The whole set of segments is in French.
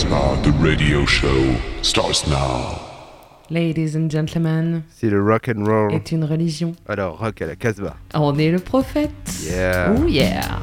Casbah, the radio show, starts now. Ladies and gentlemen, C'est le rock and roll. est une religion. Alors, rock à la Casbah. On est le prophète. Yeah. Oh yeah.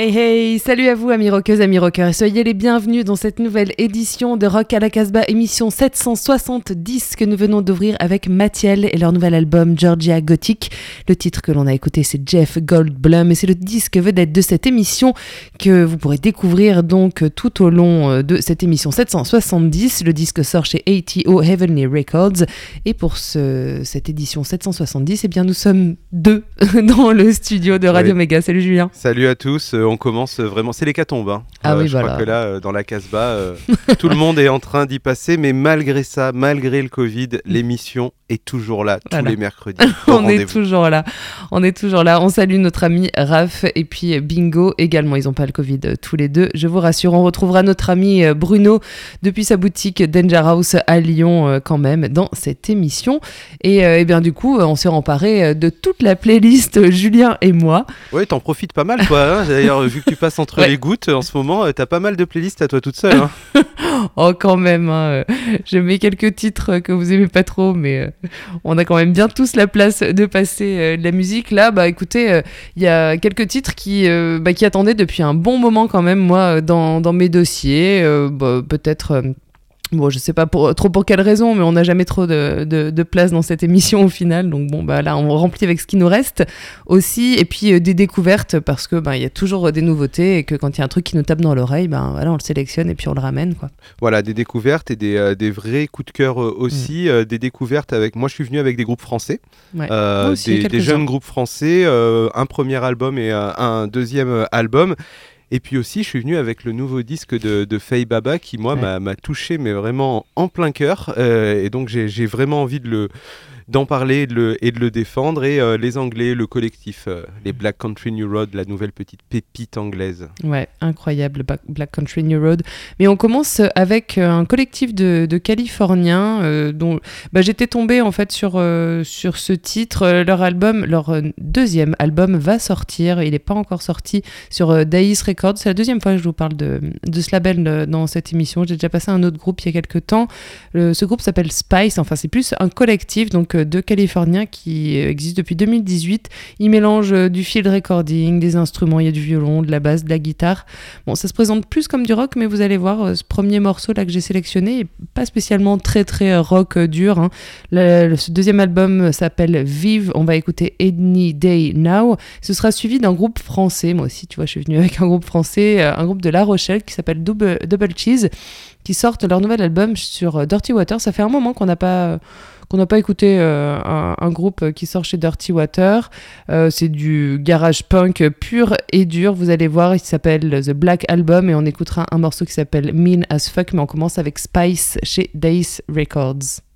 Hey hey, salut à vous amis rockeuses, amis rockeurs et soyez les bienvenus dans cette nouvelle édition de Rock à la Casbah, émission 770 que nous venons d'ouvrir avec Mathiel et leur nouvel album Georgia Gothic. Le titre que l'on a écouté c'est Jeff Goldblum et c'est le disque vedette de cette émission que vous pourrez découvrir donc tout au long euh, de cette émission 770. Le disque sort chez ATO Heavenly Records et pour ce, cette édition 770, eh bien nous sommes deux dans le studio de Radio Oui. Méga. Salut Julien. Salut à tous. Euh, on commence euh, vraiment. C'est l'hécatombe. Hein. Ah oui, je voilà. crois que là, euh, dans la Casbah, euh, tout le monde est en train d'y passer. Mais malgré ça, malgré le Covid, l'émission est toujours là tous Voilà. les mercredis. On est toujours là. On est toujours là. On salue notre ami Raph et puis Bingo également. Ils n'ont pas le Covid euh, tous les deux. Je vous rassure. On retrouvera notre ami euh, Bruno depuis sa boutique Danger House à Lyon euh, quand même dans cette émission. Et, bien du coup, on s'est emparé de toute la playlist Julien et moi. Ouais, t'en profites pas mal, toi. hein. D'ailleurs, vu que tu passes entre Ouais. les gouttes en ce moment, t'as pas mal de playlists à toi toute seule. hein. Oh quand même. hein, euh, Je quelques titres que vous aimez pas trop, mais euh, on a quand même bien tous la place de passer euh, de la musique. Là, bah écoutez, il y a quelques titres qui, bah, qui attendaient depuis un bon moment quand même, moi, dans, dans mes dossiers. Bah, Peut-être. Euh, Bon, je sais pas pour, trop pour quelle raison, mais on n'a jamais trop de, de, de place dans cette émission au final. Donc bon, bah là, on remplit avec ce qui nous reste aussi. Et puis euh, des découvertes parce que bah, il y a toujours des nouveautés et que quand il y a un truc qui nous tape dans l'oreille, ben voilà, on le sélectionne et puis on le ramène quoi. Voilà, des découvertes et des, euh, des vrais coups de cœur euh, aussi. euh, des découvertes avec. Moi, je suis venu avec des groupes français. Ouais. Euh, aussi, des, des jeunes groupes français, euh, un premier album et euh, un deuxième euh, album. Et puis aussi, je suis venu avec le nouveau disque de, de Faye Baba qui, moi, Ouais. m'a- touché, mais vraiment en plein cœur. Euh, et donc, j'ai vraiment envie de le d'en parler et de, le, défendre. Et euh, les Anglais, le collectif, euh, les Black Country New Road, la nouvelle petite pépite anglaise. Ouais, incroyable, Black Country New Road. Mais on commence avec euh, un collectif de, Californiens dont bah, j'étais tombée en fait sur, sur ce titre. Leur album, leur deuxième album va sortir. Il n'est pas encore sorti sur Daïs Records. C'est la deuxième fois que je vous parle de, de ce label dans cette émission. J'ai déjà passé un autre groupe il y a quelques temps. Ce groupe s'appelle Spice. Enfin, c'est plus un collectif donc de Californiens qui euh, existe depuis 2018. Il mélange euh, du field recording, des instruments, il y a du violon, de la basse, de la guitare. Bon, ça se présente plus comme du rock, mais vous allez voir, euh, ce premier morceau là que j'ai sélectionné est pas spécialement très très euh, rock euh, dur. hein. Ce deuxième album s'appelle Vive. On va écouter Any Day Now. Ce sera suivi d'un groupe français. Moi aussi, tu vois, je suis venue avec un groupe français, euh, un groupe de La Rochelle qui s'appelle Double, Cheese, qui sortent leur nouvel album sur euh, Dirty Water. Ça fait un moment qu'on n'a pas euh, qu'on n'a pas écouté euh, un, un groupe qui sort chez Dirty Water. Euh, c'est du garage punk pur et dur. Vous allez voir, il s'appelle The Black Album et on écoutera un morceau qui s'appelle Mean as Fuck, mais on commence avec Spice chez Days Records.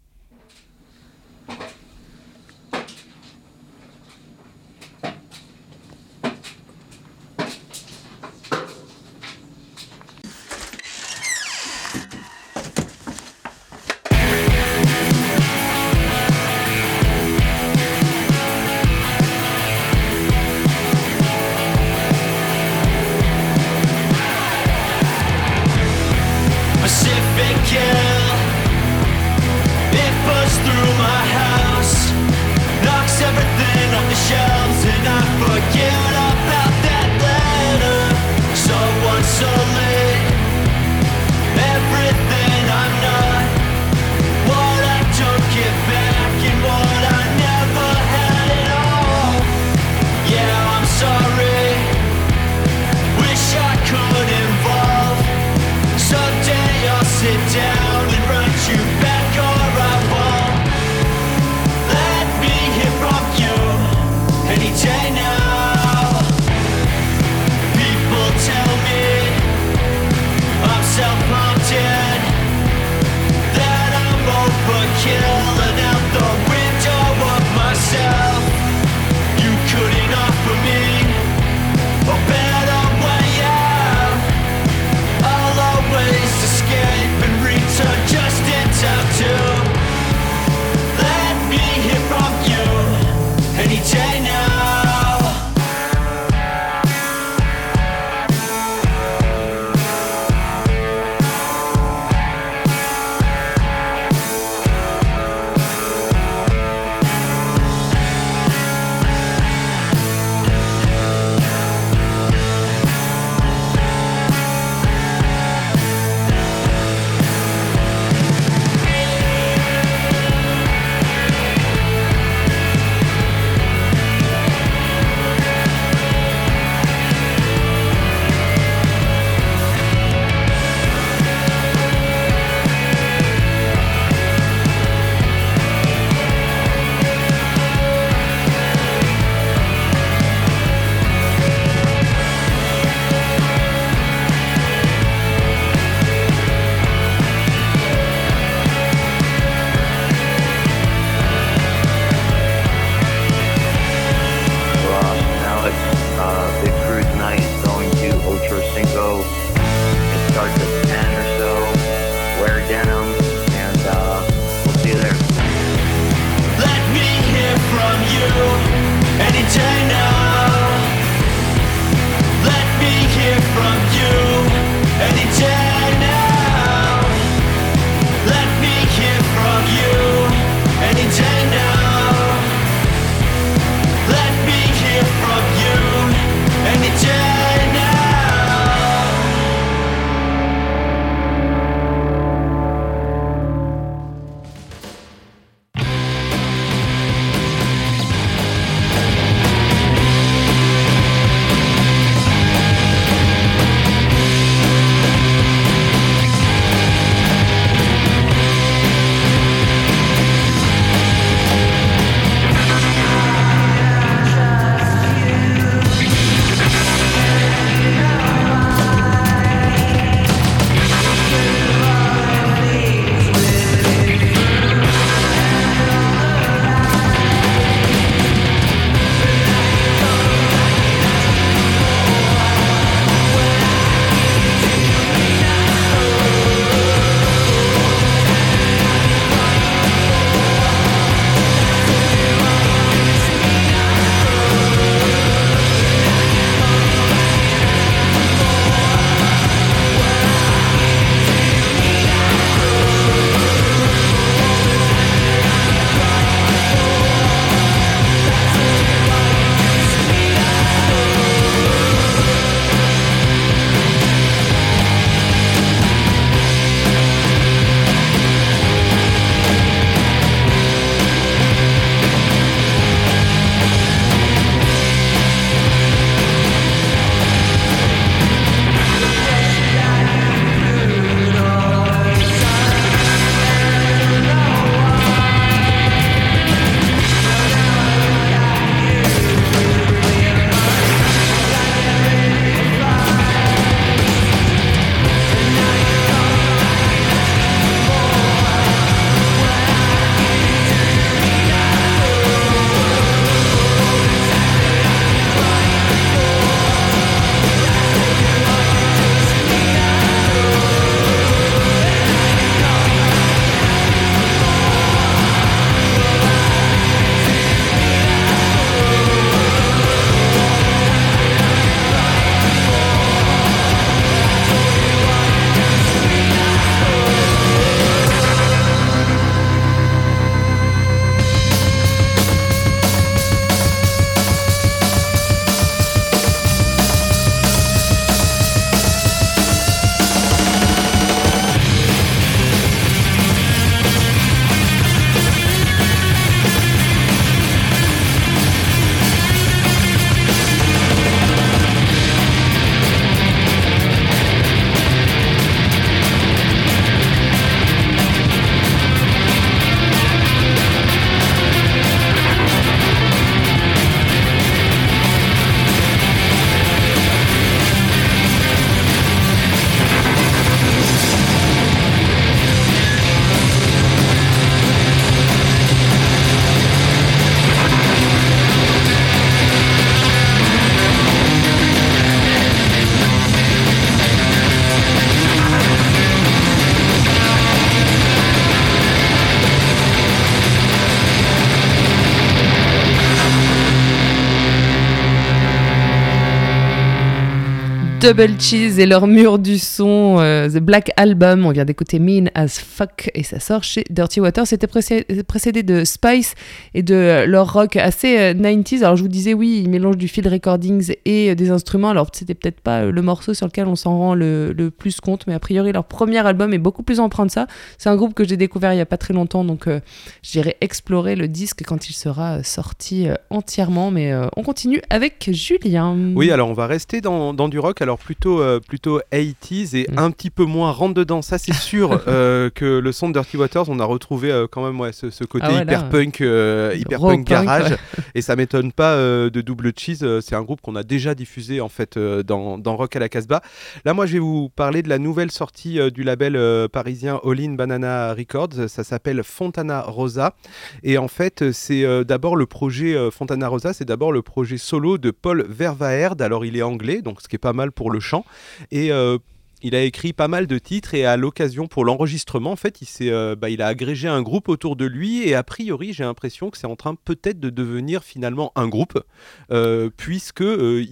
Double Cheese et leur mur du son, euh, The Black Album. On vient d'écouter Mean as Fuck et ça sort chez Dirty Water. C'était précé- précédé de Spice et de euh, leur rock assez euh, 90s. Alors je vous disais, oui, ils mélangent du field recordings et euh, des instruments. Alors c'était peut-être pas euh, le morceau sur lequel on s'en rend le, plus compte, mais a priori leur premier album est beaucoup plus empreint de ça. C'est un groupe que j'ai découvert il y a pas très longtemps, donc euh, j'irai explorer le disque quand il sera euh, sorti euh, entièrement. Mais euh, on continue avec Julien. Oui, alors on va rester dans, dans du rock, alors plutôt, euh, plutôt 80s et Mm. un petit peu moins rentre dedans. Ça, c'est sûr euh, que le son de Dirty Waters, on a retrouvé euh, quand même ouais, ce, ce côté Ah ouais, là, hyper punk, hyper punk punk, garage. ouais. Et ça m'étonne pas euh, de Double Cheese. c'est un groupe qu'on a déjà diffusé en fait dans, dans Rock à la Casbah. Là, moi, je vais vous parler de la nouvelle sortie du label parisien All In Banana Records. Ça s'appelle Fontana Rosa. Et en fait, c'est d'abord le projet Fontana Rosa, c'est d'abord le projet solo de Paul Vervaerd. Alors, il est anglais, donc ce qui est pas mal pour le chant. Et euh, il a écrit pas mal de titres et à l'occasion pour l'enregistrement, en fait, il, euh, bah, il a agrégé un groupe autour de lui et a priori, j'ai l'impression que c'est en train peut-être de devenir finalement un groupe, euh, puisque euh,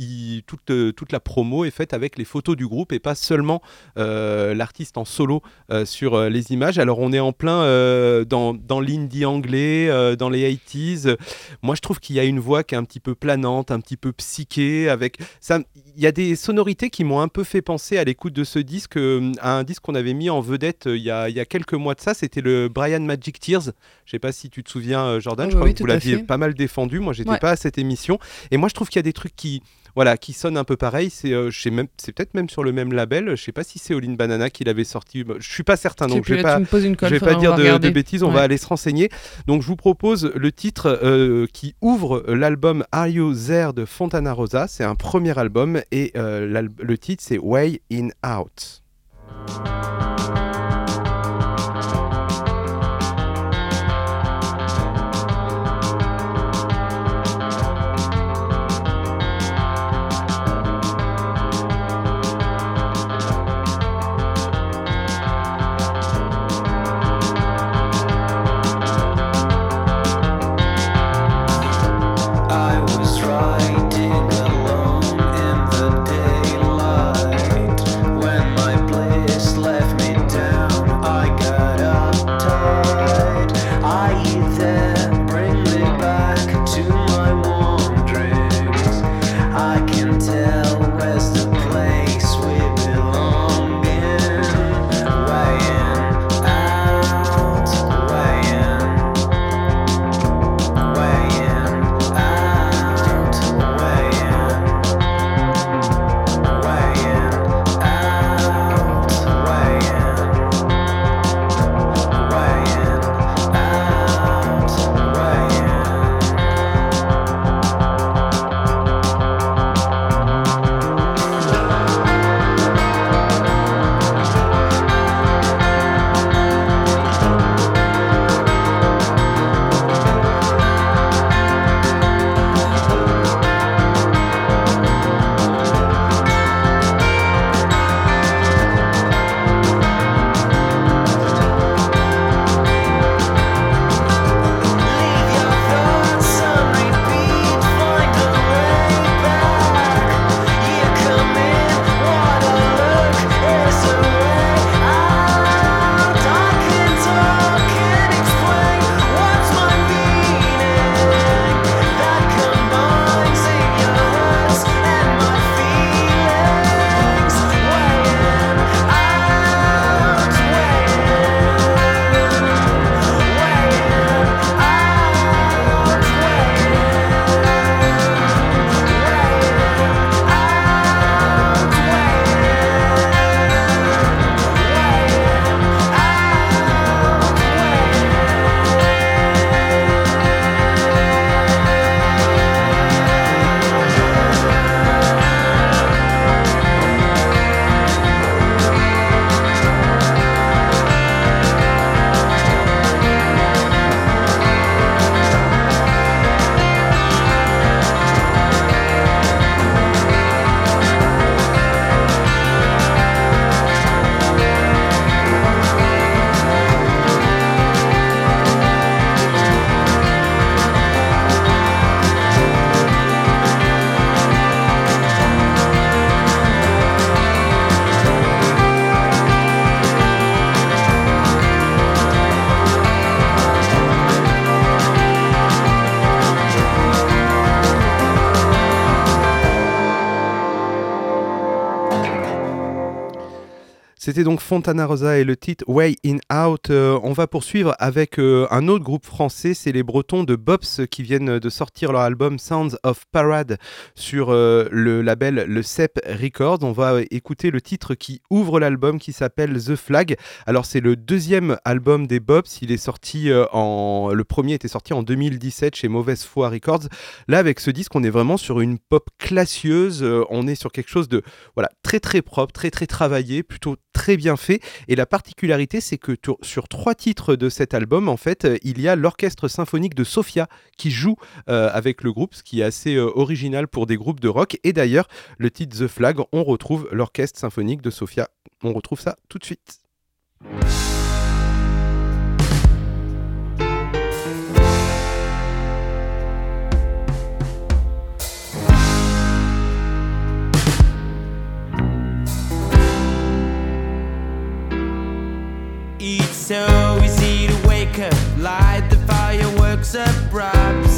toute, euh, toute la promo est faite avec les photos du groupe et pas seulement l'artiste en solo sur les images. Alors on est en plein dans, dans l'indie anglais, dans les 80s. Moi je trouve qu'il y a une voix qui est un petit peu planante, un petit peu psyché, avec ça. Il y a des sonorités qui m'ont un peu fait penser à l'écoute de ce disque, euh, à un disque qu'on avait mis en vedette euh, il y, a, il y a quelques mois de ça. C'était le Brian Magic Tears. Je sais pas si tu te souviens, euh, Jordan. Je crois oui, que vous l'aviez pas mal défendu. Moi, j'étais Ouais. pas à cette émission. Et moi, je trouve qu'il y a des trucs qui, voilà, qui sonnent un peu pareil. C'est, euh, c'est peut-être même sur le même label. Je sais pas si c'est All In Banana qui l'avait sorti. Je suis pas certain, donc je vais pas. Je vais pas dire de, bêtises, on Ouais. va aller se renseigner. Donc je vous propose le titre euh, qui ouvre l'album Are You There de Fontana Rosa. C'est un premier album et euh, le titre c'est Way In Out. C'était donc Fontana Rosa et le titre Way In Out. Euh, on va poursuivre avec euh, un autre groupe français, c'est les Bretons de Bobs qui viennent de sortir leur album Sounds of Parade sur euh, le label Le CEP Records. On va écouter le titre qui ouvre l'album qui s'appelle The Flag. Alors c'est le deuxième album des Bobs, il est sorti en le premier était sorti en 2017 chez Mauvaise Foi Records. Là avec ce disque, on est vraiment sur une pop classieuse, on est sur quelque chose de voilà, très très propre, très très travaillé, plutôt très bien fait. Et la particularité, c'est que sur trois titres de cet album, en fait, euh, il y a l'orchestre symphonique de Sofia qui joue euh, avec le groupe, ce qui est assez euh, original pour des groupes de rock. Et d'ailleurs, le titre The Flag, on retrouve l'orchestre symphonique de Sofia. On retrouve ça tout de suite. To wake up, light the fireworks up, wrap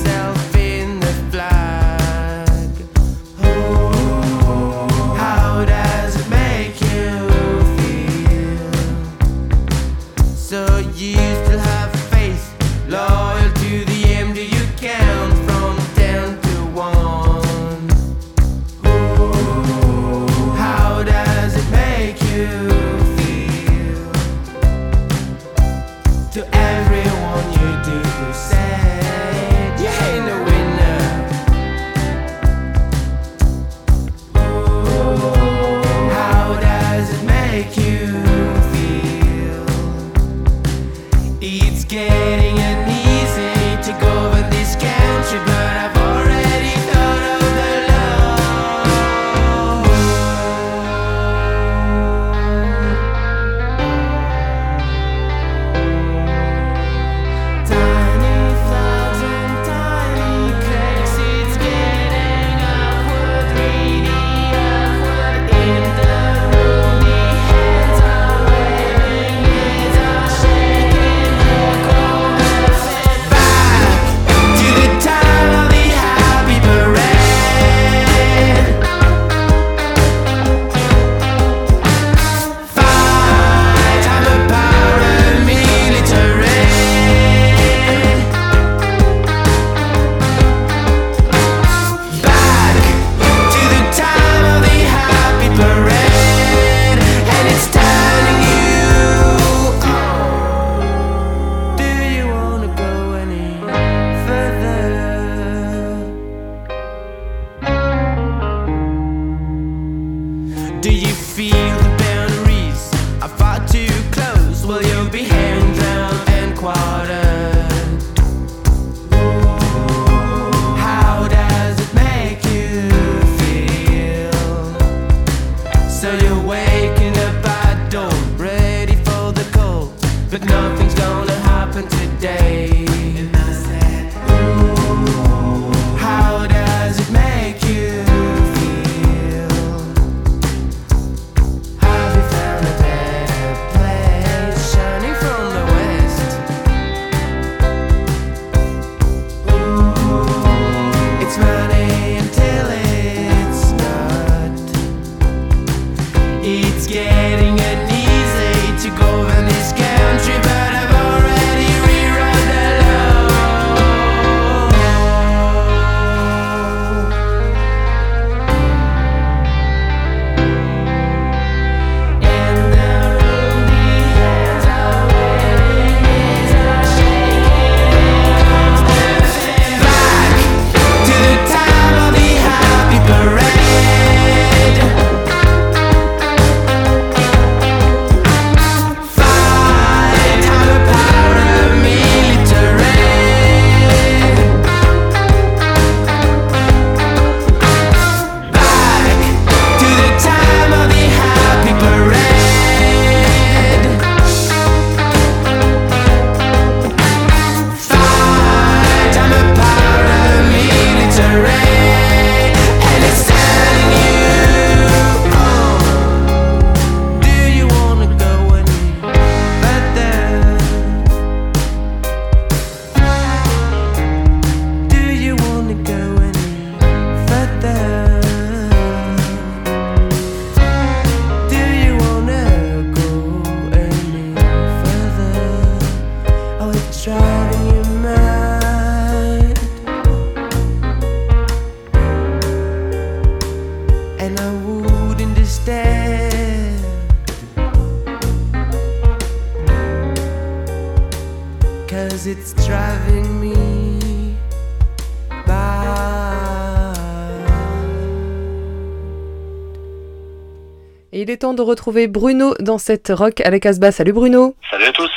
temps de retrouver Bruno dans cette rock à la Casbah. Salut Bruno Salut à tous.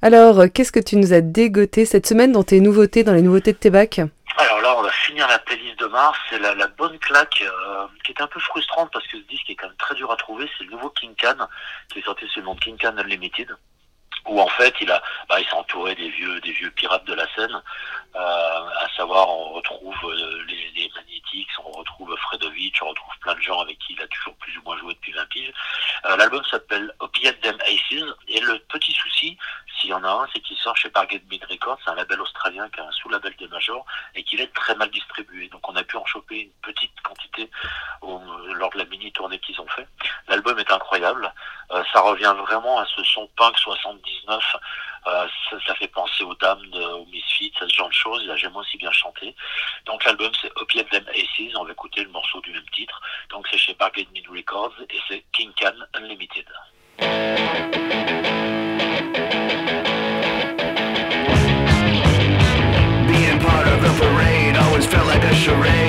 Alors, euh, qu'est-ce que tu nous as dégoté cette semaine dans tes nouveautés, dans les nouveautés de tes bacs? Alors là, on va finir la playlist de mars. C'est la, la bonne claque euh, qui est un peu frustrante parce que ce disque est quand même très dur à trouver. C'est le nouveau King Can qui est sorti sous le nom de King Can Unlimited. Où en fait, il a, bah, il s'est entouré des vieux, des vieux pirates de la scène. Euh, à savoir, on retrouve euh, les, les Magnetics, on retrouve Fredovic, on retrouve plein de gens avec qui il a toujours plus ou moins joué depuis 20 piges. Euh, L'album s'appelle Opiate Them Aces. Et le petit souci, s'il y en a un, c'est qu'il sort chez Bargain Bin Records, c'est un label australien qui a un sous-label des majors et qu'il est très mal distribué. Donc on a pu en choper une petite quantité au- lors de la mini tournée qu'ils ont fait. L'album est incroyable. Euh, ça revient vraiment à ce son punk 79. Euh, ça, ça fait penser aux dames, de, aux Misfits, à ce genre de choses. A jamais aussi bien chanté. Donc l'album c'est Opiate Them Aces. On va écouter le morceau du même titre. Donc c'est chez Bargain Bin Records et c'est King Can Unlimited. Charade.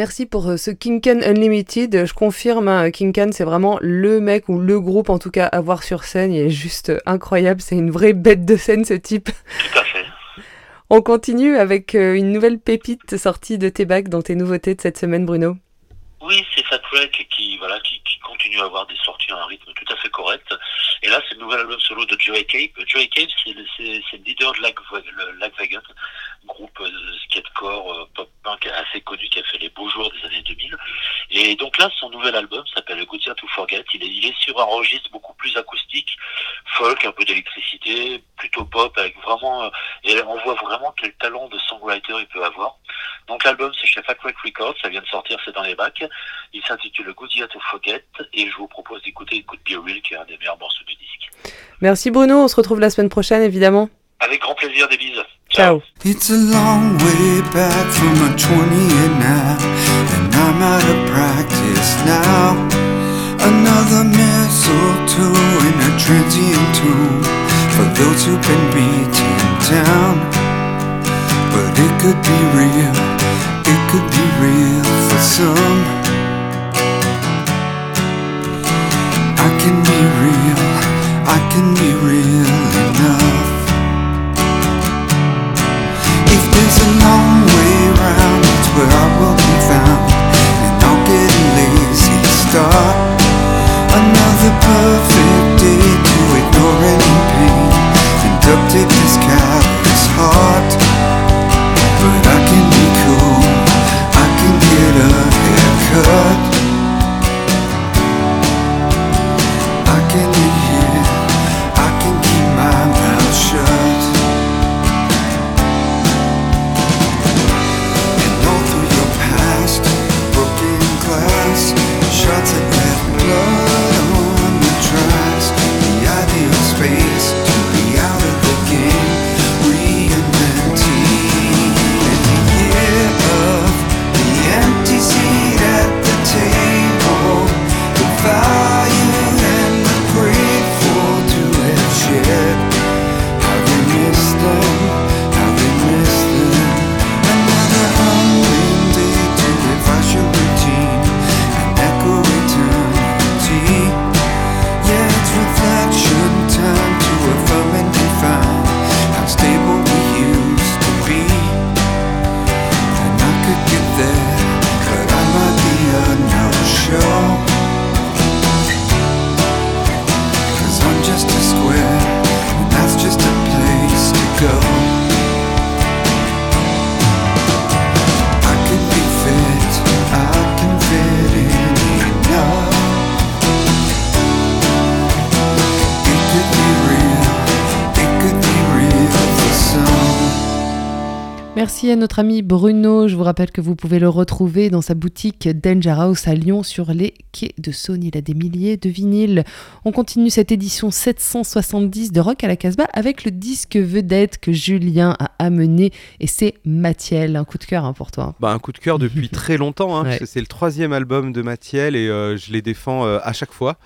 Merci pour euh, ce Kinkan Unlimited. Je confirme, hein, Kinkan, c'est vraiment le mec ou le groupe en tout cas à voir sur scène. Il est juste euh, incroyable. C'est une vraie bête de scène ce type. Tout à fait. On continue avec euh, une nouvelle pépite sortie de tes bacs dans tes nouveautés de cette semaine, Bruno. Oui, c'est Fat Wreck qui, voilà, qui, qui continue à avoir des sorties à un rythme tout à fait correct. Et là, c'est le nouvel album solo de Joey Cape. Joey Cape, c'est le, c'est- c'est le leader de Lagwagon, groupe euh, skatecore, euh, pop-punk assez connu qui a fait les beaux jours des années 2000. Et donc là, son nouvel album s'appelle Good Year to Forget. Il est, il est sur un registre beaucoup plus acoustique, folk, un peu d'électricité, plutôt pop, avec vraiment... euh, et on voit vraiment quel talent de songwriter il peut avoir. Donc l'album, c'est chez Fat Wreck Records, ça vient de sortir, c'est dans les bacs. Il s'intitule Good Year to Forget et je vous propose d'écouter Good Be Real qui est un des meilleurs morceaux du disque. Merci Bruno, on se retrouve la semaine prochaine évidemment. Avec grand plaisir, des bises. It's a long way back from a 20 and now, and I'm out of practice now. Another mistletoe in a transient tomb for those who've been beaten down. But it could be real, it could be real for some. I can be real, I can be real enough. Another perfect notre ami Bruno. Je vous rappelle que vous pouvez le retrouver dans sa boutique Danger House à Lyon sur les quais de Saône. Il a des milliers de vinyles. On continue cette édition 770 de Rock à la Casbah avec le disque vedette que Julien a amené et c'est Mathiel. Un coup de cœur hein, pour toi. Bah, un coup de cœur depuis très longtemps, hein, Ouais. parce que c'est le troisième album de Mathiel et euh, je les défends euh, à chaque fois.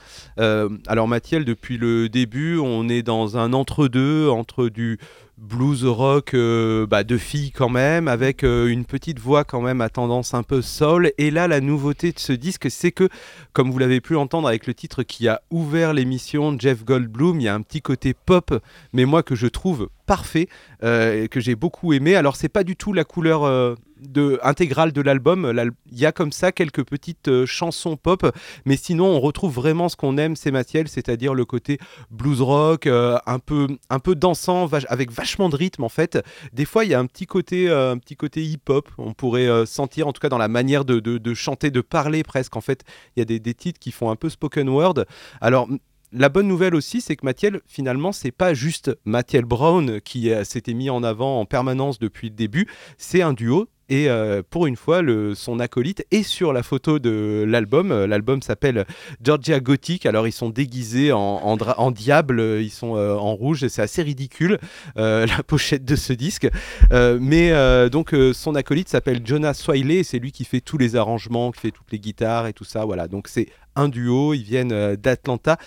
Euh, alors Mathiel, depuis le début, on est dans un entre-deux, entre du blues rock euh, bah, de filles quand même, avec euh, une petite voix quand même à tendance un peu soul. Et là, la nouveauté de ce disque, c'est que, comme vous l'avez pu entendre avec le titre qui a ouvert l'émission, Jeff Goldblum, il y a un petit côté pop, mais moi que je trouve parfait, euh, que j'ai beaucoup aimé. Alors c'est pas du tout la couleur euh, de, intégrale de l'album, L'al- il y a comme ça quelques petites euh, chansons pop, mais sinon on retrouve vraiment ce qu'on aime, c'est Mathiel, c'est-à-dire le côté blues rock, un peu un peu dansant, avec vachement de rythme en fait. Des fois il y a un petit côté un petit côté hip-hop, on pourrait sentir en tout cas dans la manière de, de- de chanter, de parler presque. En fait, il y a des, des titres qui font un peu spoken word. Alors la bonne nouvelle aussi, c'est que Mathiel, finalement, c'est pas juste Mathiel Brown qui euh, s'était mis en avant en permanence depuis le début, c'est un duo. Et euh, pour une fois, son acolyte est sur la photo de l'album. Euh, L'album s'appelle Georgia Gothic. Alors, ils sont déguisés en, en, diable, ils sont en rouge. C'est assez ridicule, la pochette de ce disque. Mais donc, son acolyte s'appelle Jonas Swiley. C'est lui qui fait tous les arrangements, qui fait toutes les guitares et tout ça. Voilà. Donc, c'est un duo. Ils viennent d'Atlanta.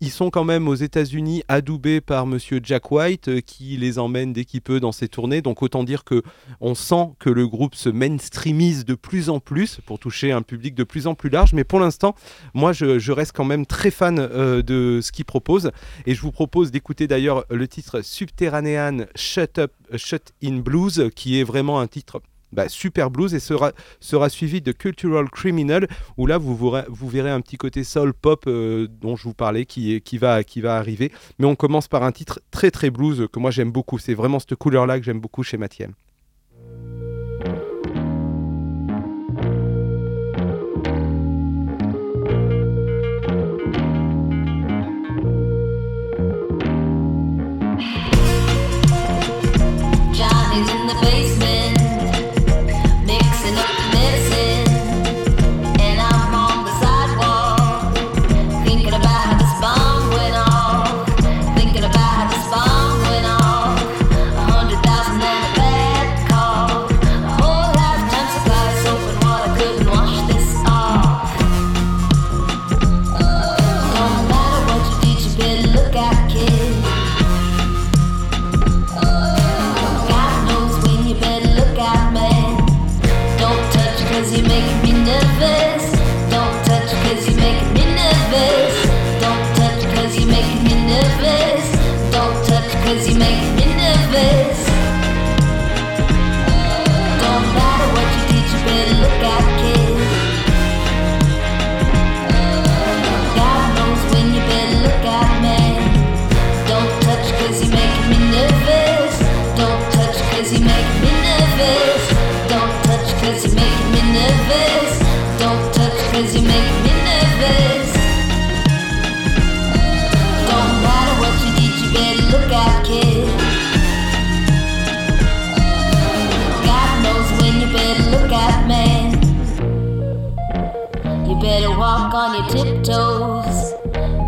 Ils sont quand même aux États-Unis adoubés par Monsieur Jack White euh, qui les emmène dès qu'il peut dans ses tournées. Donc autant dire que on sent que le groupe se mainstreamise de plus en plus pour toucher un public de plus en plus large. Mais pour l'instant, moi je, reste quand même très fan euh, de ce qu'il propose. et je vous propose d'écouter d'ailleurs le titre Subterranean Shut Up Shut in Blues qui est vraiment un titre bah, Super Blues et sera, sera suivi de Cultural Criminal où là vous, verrez un petit côté soul pop euh, dont je vous parlais qui, va, qui va arriver. Mais on commence par un titre très très blues euh, que moi j'aime beaucoup. C'est vraiment cette couleur là que j'aime beaucoup chez Mathieu. walk on your tiptoes.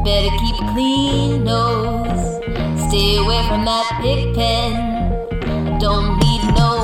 Better keep a clean nose. Stay away from that pig pen. Don't need no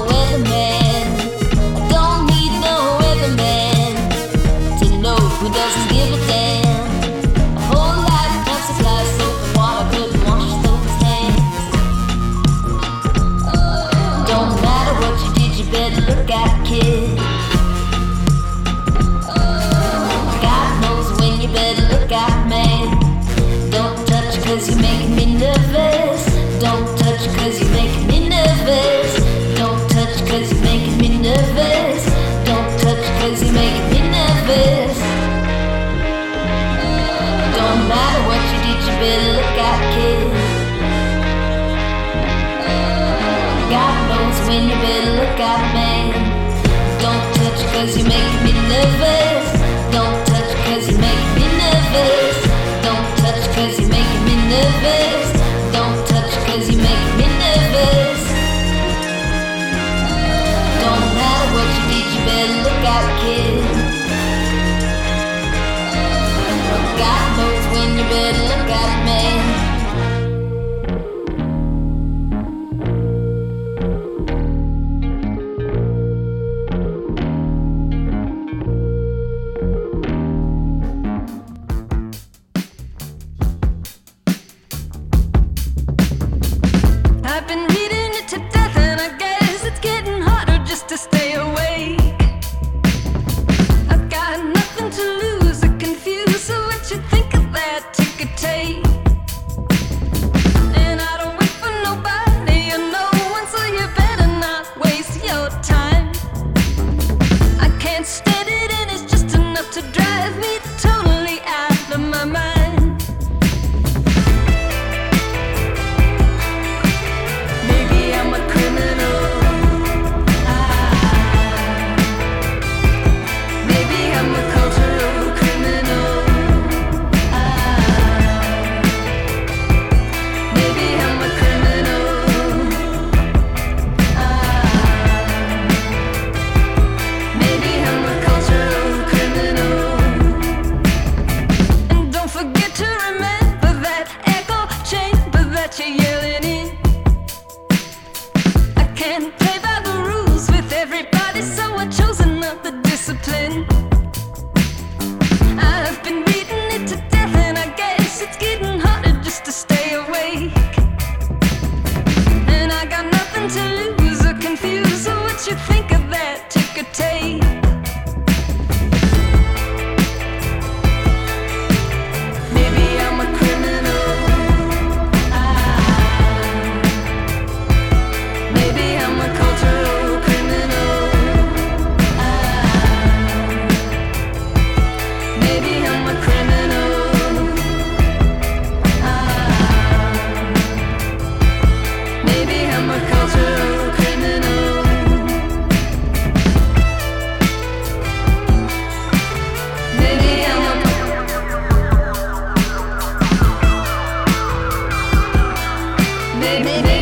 baby.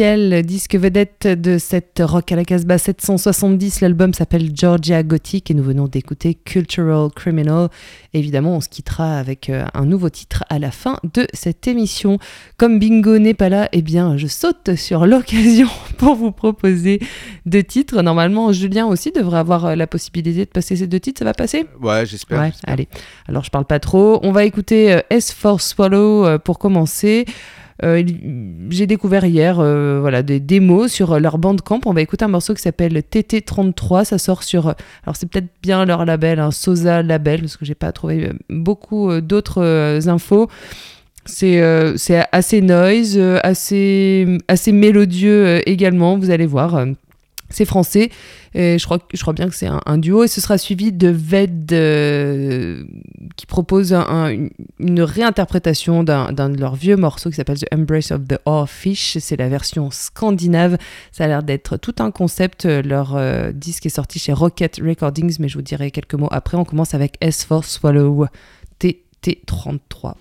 Mathiel, disque vedette de cette Rock à la Casbah 770. L'album s'appelle Georgia Gothic et nous venons d'écouter Cultural Criminal. Évidemment, on se quittera avec euh, un nouveau titre à la fin de cette émission. Comme Bingo n'est pas là, eh bien, je saute sur l'occasion pour vous proposer deux titres. Normalement, Julien aussi devrait avoir euh, la possibilité de passer ces deux titres. Ça va passer? Ouais, j'espère. Ouais, allez. Alors, je parle pas trop. On va écouter euh, S for Swallow pour commencer. Euh, J'ai découvert hier euh, voilà, des démos sur leur bandcamp. On va écouter un morceau qui s'appelle TT33. Ça sort sur. Alors, c'est peut-être bien leur label, un Sosa Label, parce que j'ai pas trouvé euh, beaucoup d'autres infos. C'est assez noise, assez, assez mélodieux également, vous allez voir. C'est français, et je crois, bien que c'est un, duo, et ce sera suivi de Ved euh, qui propose un- un- une- réinterprétation d'un d'un de leurs vieux morceaux qui s'appelle The Embrace of the Oarfish. C'est la version scandinave. Ça a l'air d'être tout un concept. Leur euh, disque est sorti chez Rocket Recordings, mais je vous dirai quelques mots après. On commence avec S for Swallow TT33.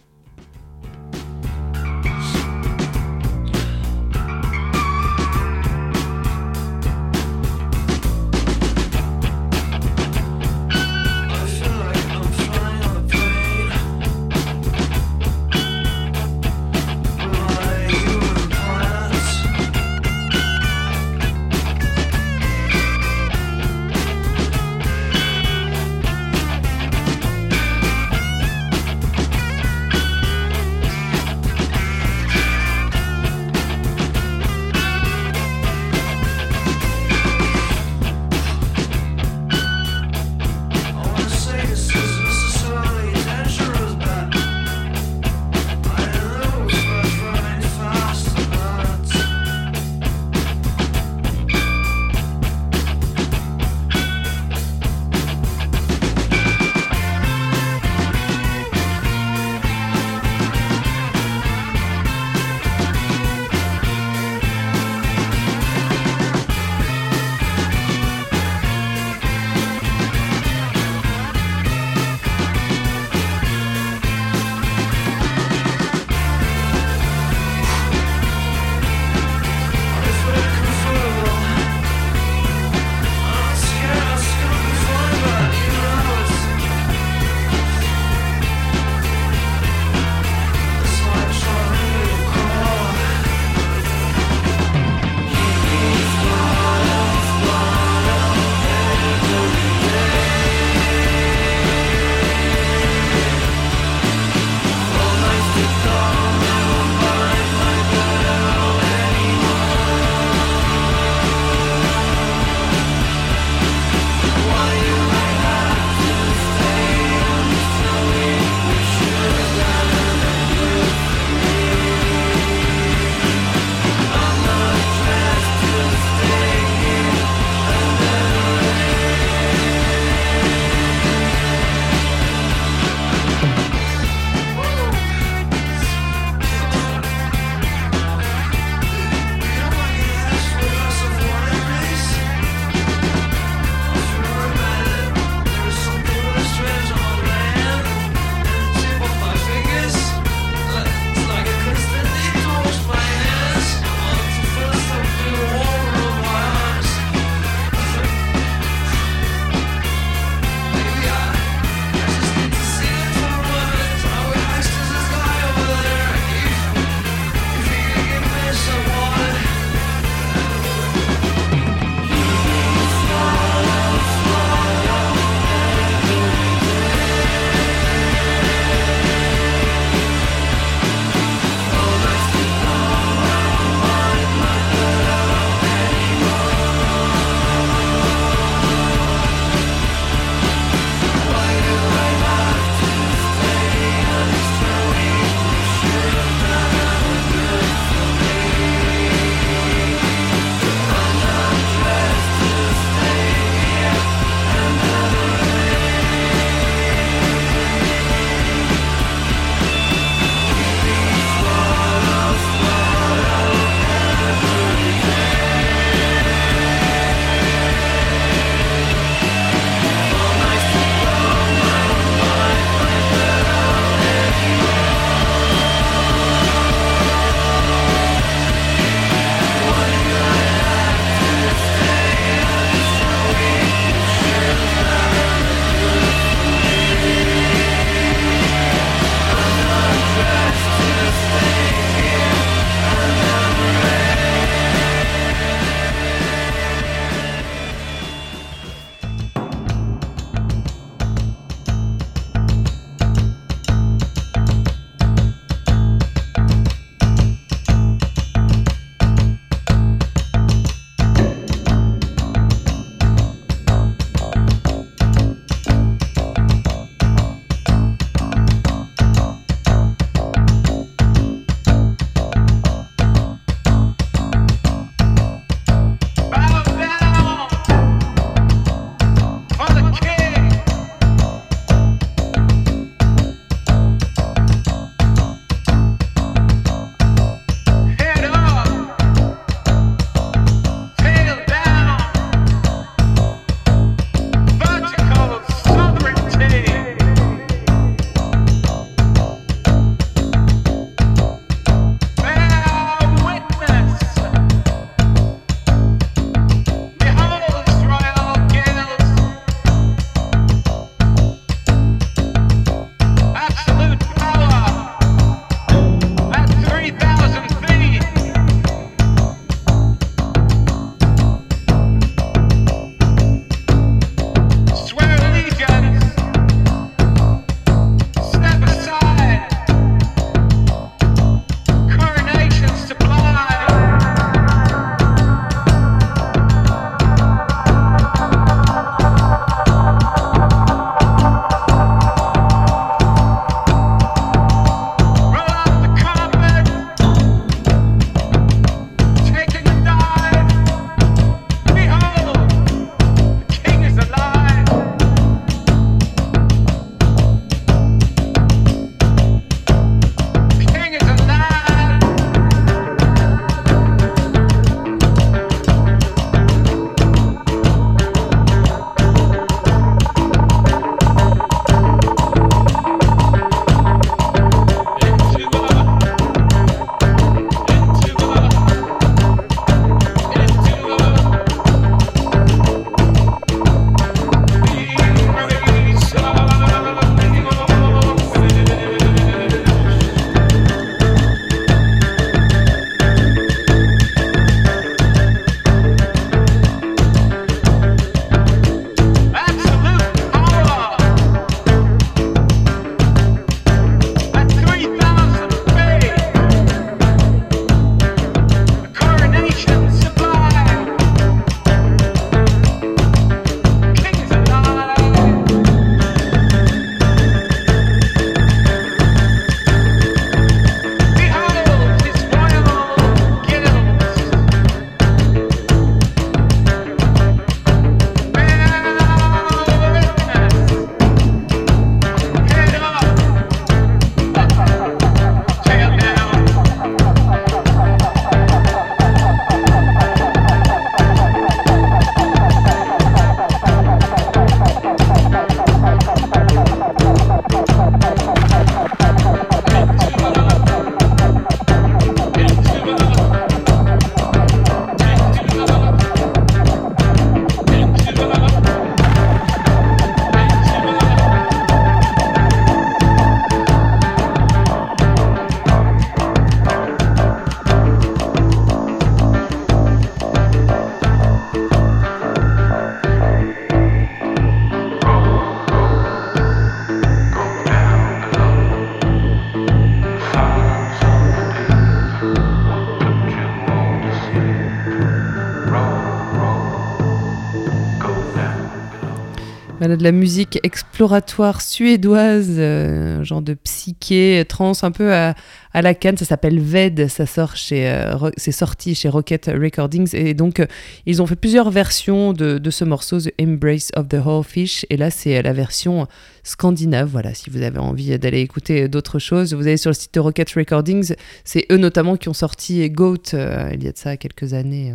Voilà, de la musique exploratoire suédoise, euh, genre de psyché, trans, un peu à, la canne. Ça s'appelle Ved, ça sort chez, euh, c'est sorti chez Rocket Recordings. Et donc, euh, ils ont fait plusieurs versions de, de ce morceau, The Embrace of the Whole Fish. Et là, c'est la version scandinave. Voilà, si vous avez envie d'aller écouter d'autres choses, vous allez sur le site de Rocket Recordings. C'est eux notamment qui ont sorti Goat euh, il y a de ça quelques années.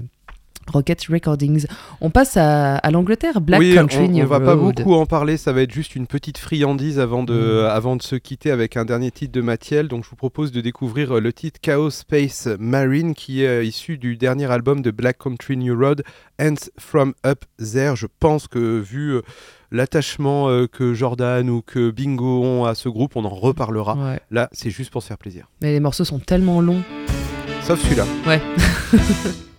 Rocket Recordings. On passe à, à l'Angleterre, Black oui, Country on, on va pas beaucoup en parler, ça va être juste une petite friandise avant de, Mm. avant de se quitter avec un dernier titre de Mathiel. Donc je vous propose de découvrir euh, le titre Chaos Space Marine qui est euh, issu du dernier album de Black Country New Road, Hands From Up There. Je pense que vu euh, l'attachement euh, que Jordan ou que Bingo ont à ce groupe, on en reparlera. Ouais. Là, c'est juste pour se faire plaisir. Mais les morceaux sont tellement longs. Sauf celui-là. Ouais.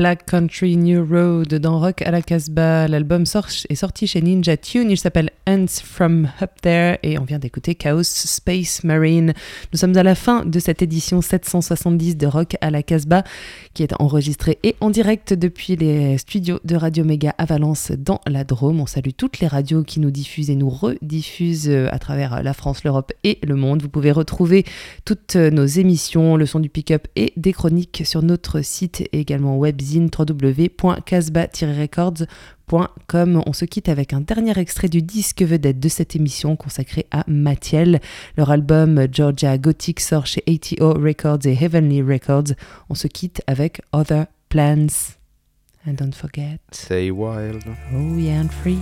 Black Country New Road dans Rock à la Casbah. L'album sort- est sorti chez Ninja Tune. Il s'appelle Ants from Up There et on vient d'écouter Chaos Space Marine. Nous sommes à la fin de cette édition 770 de Rock à la Casbah qui est enregistrée et en direct depuis les studios de Radio Méga à Valence dans la Drôme. On salue toutes les radios qui nous diffusent et nous rediffusent euh, à travers la France, l'Europe et le monde. Vous pouvez retrouver toutes nos émissions, le son du pick-up et des chroniques sur notre site et également webzine magazine www.casba-records.com. On se quitte avec un dernier extrait du disque vedette de cette émission consacrée à Mathiel. Leur album Georgia Gothic sort chez ATO Records et Heavenly Records. On se quitte avec Other Plans. And don't forget. Stay wild. Oh yeah, and free.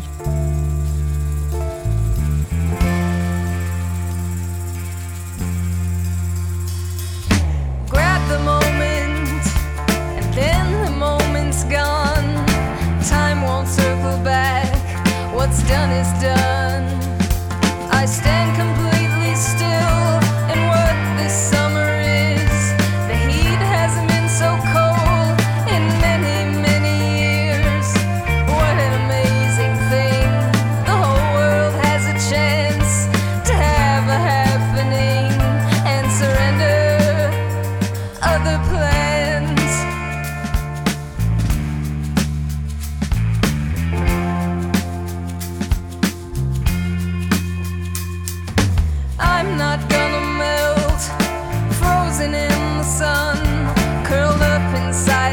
what's done is done. I stand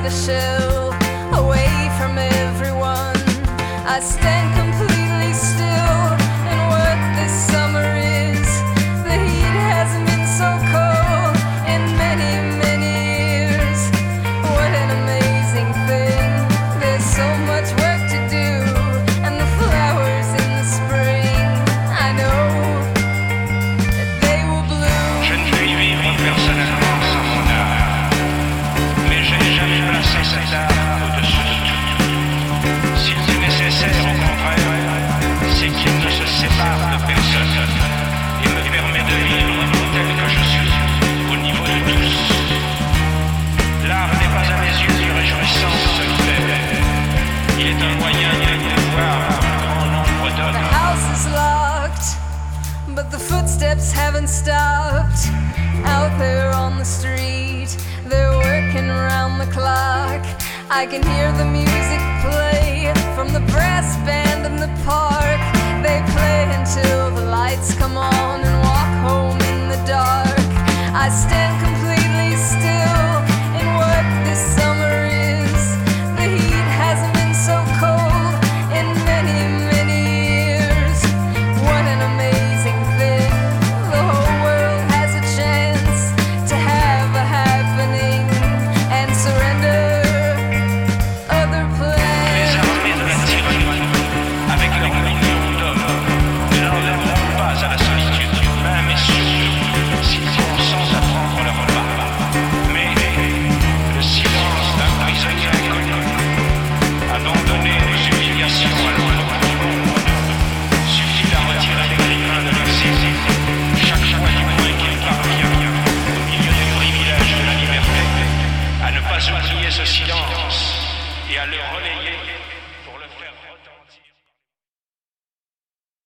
like shell away from everyone. I stand.